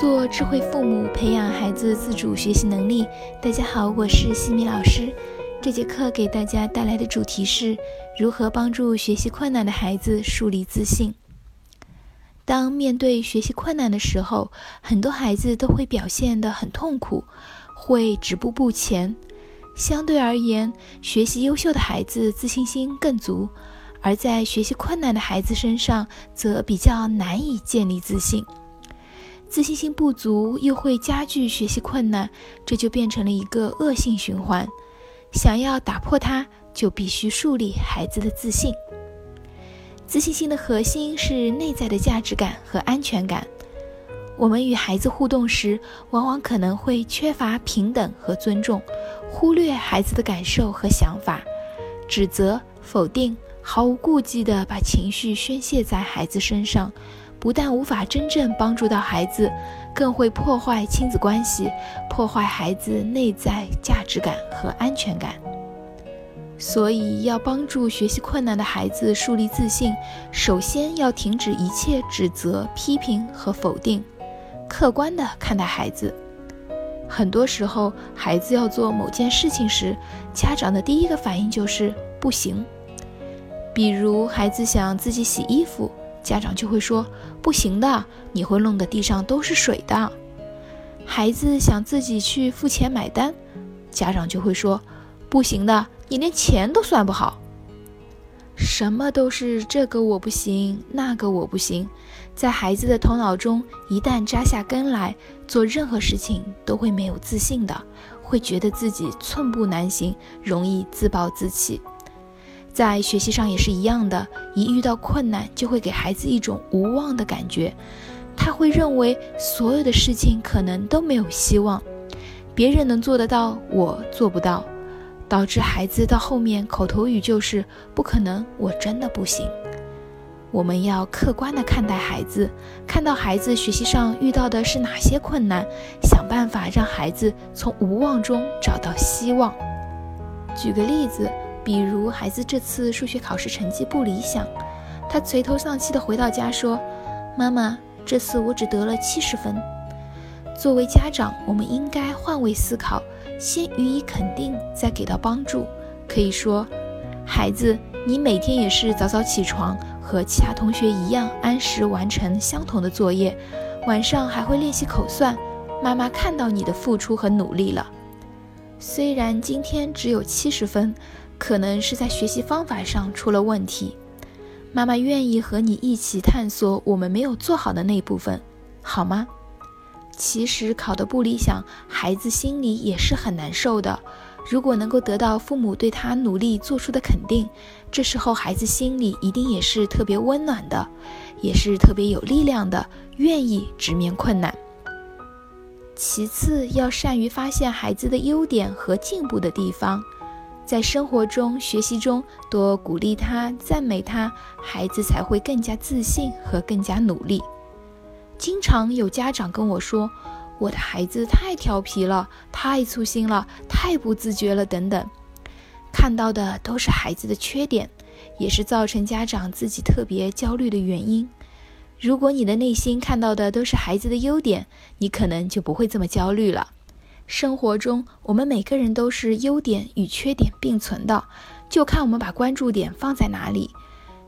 做智慧父母，培养孩子自主学习能力。大家好，我是西米老师。这节课给大家带来的主题是如何帮助学习困难的孩子树立自信。当面对学习困难的时候，很多孩子都会表现得很痛苦，会止步不前。相对而言，学习优秀的孩子自信心更足，而在学习困难的孩子身上，则比较难以建立自信。自信心不足又会加剧学习困难，这就变成了一个恶性循环。想要打破它，就必须树立孩子的自信。自信心的核心是内在的价值感和安全感。我们与孩子互动时，往往可能会缺乏平等和尊重，忽略孩子的感受和想法，指责、否定，毫无顾忌地把情绪宣泄在孩子身上。不但无法真正帮助到孩子，更会破坏亲子关系，破坏孩子内在价值感和安全感。所以，要帮助学习困难的孩子树立自信，首先要停止一切指责、批评和否定，客观地看待孩子。很多时候，孩子要做某件事情时，家长的第一个反应就是不行。比如，孩子想自己洗衣服。家长就会说：“不行的，你会弄得地上都是水的。”孩子想自己去付钱买单，家长就会说：“不行的，你连钱都算不好。”什么都是这个我不行，那个我不行，在孩子的头脑中一旦扎下根来，做任何事情都会没有自信的，会觉得自己寸步难行，容易自暴自弃。在学习上也是一样的，一遇到困难就会给孩子一种无望的感觉，他会认为所有的事情可能都没有希望，别人能做得到，我做不到，导致孩子到后面口头语就是不可能，我真的不行。我们要客观的看待孩子，看到孩子学习上遇到的是哪些困难，想办法让孩子从无望中找到希望。举个例子。比如孩子这次数学考试成绩不理想，他垂头丧气地回到家说：“妈妈，这次我只得了七十分。”作为家长，我们应该换位思考，先予以肯定，再给到帮助。可以说：“孩子，你每天也是早早起床，和其他同学一样按时完成相同的作业，晚上还会练习口算。妈妈看到你的付出和努力了，虽然今天只有七十分。”可能是在学习方法上出了问题，妈妈愿意和你一起探索我们没有做好的那部分，好吗？其实考得不理想，孩子心里也是很难受的。如果能够得到父母对他努力做出的肯定，这时候孩子心里一定也是特别温暖的，也是特别有力量的，愿意直面困难。其次，要善于发现孩子的优点和进步的地方。在生活中、学习中多鼓励他、赞美他，孩子才会更加自信和更加努力。经常有家长跟我说：“我的孩子太调皮了，太粗心了，太不自觉了，等等。”看到的都是孩子的缺点，也是造成家长自己特别焦虑的原因。如果你的内心看到的都是孩子的优点，你可能就不会这么焦虑了。生活中，我们每个人都是优点与缺点并存的，就看我们把关注点放在哪里。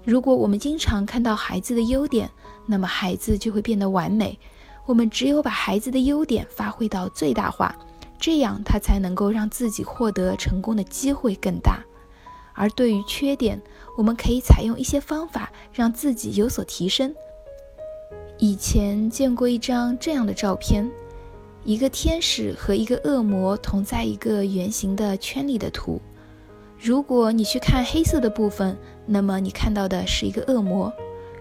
如果我们经常看到孩子的优点，那么孩子就会变得完美。我们只有把孩子的优点发挥到最大化，这样他才能够让自己获得成功的机会更大。而对于缺点，我们可以采用一些方法让自己有所提升。以前见过一张这样的照片。一个天使和一个恶魔同在一个圆形的圈里的图。如果你去看黑色的部分，那么你看到的是一个恶魔；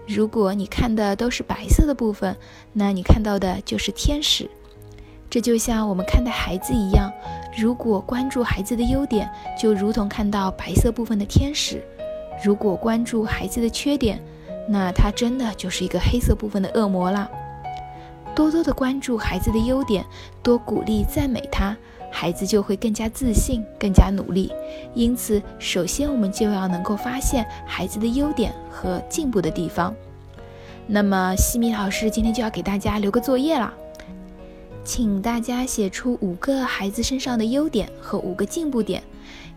如果你看的都是白色的部分，那你看到的就是天使。这就像我们看待孩子一样，如果关注孩子的优点，就如同看到白色部分的天使；如果关注孩子的缺点，那他真的就是一个黑色部分的恶魔了。多多的关注孩子的优点，多鼓励赞美他，孩子就会更加自信，更加努力。因此，首先我们就要能够发现孩子的优点和进步的地方。那么，西米老师今天就要给大家留个作业了。请大家写出五个孩子身上的优点和五个进步点，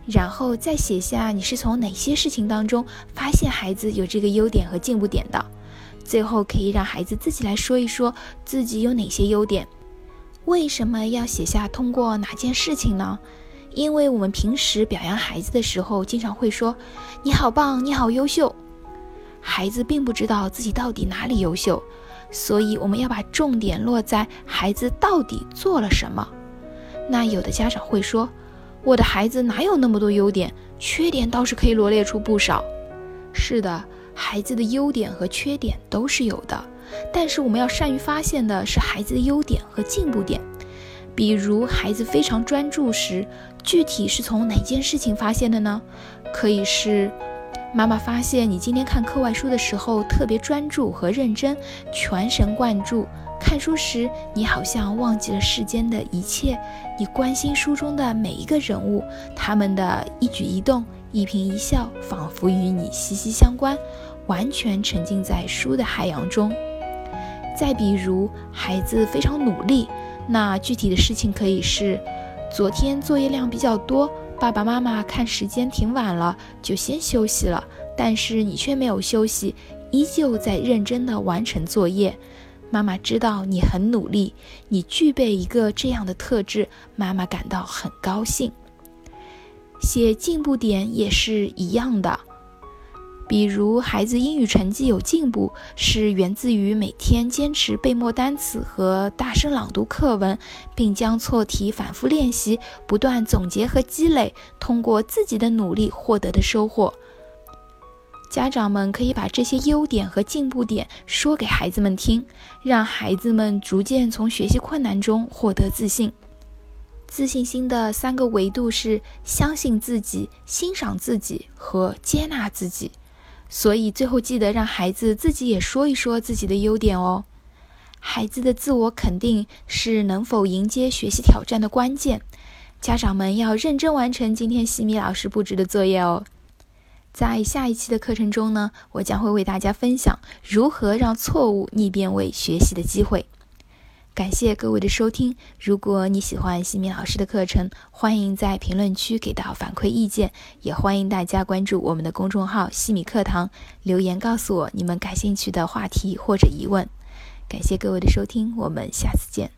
然后再写下你是从哪些事情当中发现孩子有这个优点和进步点的。最后可以让孩子自己来说一说自己有哪些优点。为什么要写下通过哪件事情呢？因为我们平时表扬孩子的时候，经常会说“你好棒，你好优秀”，孩子并不知道自己到底哪里优秀。所以我们要把重点落在孩子到底做了什么。那有的家长会说：“我的孩子哪有那么多优点？缺点倒是可以罗列出不少。”是的，孩子的优点和缺点都是有的，但是我们要善于发现的是孩子的优点和进步点。比如，孩子非常专注时，具体是从哪件事情发现的呢？可以是。妈妈发现你今天看课外书的时候特别专注和认真，全神贯注。看书时，你好像忘记了世间的一切，你关心书中的每一个人物，他们的一举一动、一颦一笑，仿佛与你息息相关，完全沉浸在书的海洋中。再比如，孩子非常努力，那具体的事情可以是：昨天作业量比较多。爸爸妈妈看时间挺晚了，就先休息了。但是你却没有休息，依旧在认真的完成作业。妈妈知道你很努力，你具备一个这样的特质，妈妈感到很高兴。写进步点也是一样的。比如，孩子英语成绩有进步，是源自于每天坚持背默单词和大声朗读课文，并将错题反复练习，不断总结和积累，通过自己的努力获得的收获。家长们可以把这些优点和进步点说给孩子们听，让孩子们逐渐从学习困难中获得自信。自信心的三个维度是：相信自己、欣赏自己和接纳自己。所以最后记得让孩子自己也说一说自己的优点哦。孩子的自我肯定是能否迎接学习挑战的关键。家长们要认真完成今天西米老师布置的作业哦。在下一期的课程中呢，我将会为大家分享如何让错误逆变为学习的机会。感谢各位的收听。如果你喜欢西米老师的课程，欢迎在评论区给到反馈意见，也欢迎大家关注我们的公众号“西米课堂”，留言告诉我你们感兴趣的话题或者疑问。感谢各位的收听，我们下次见。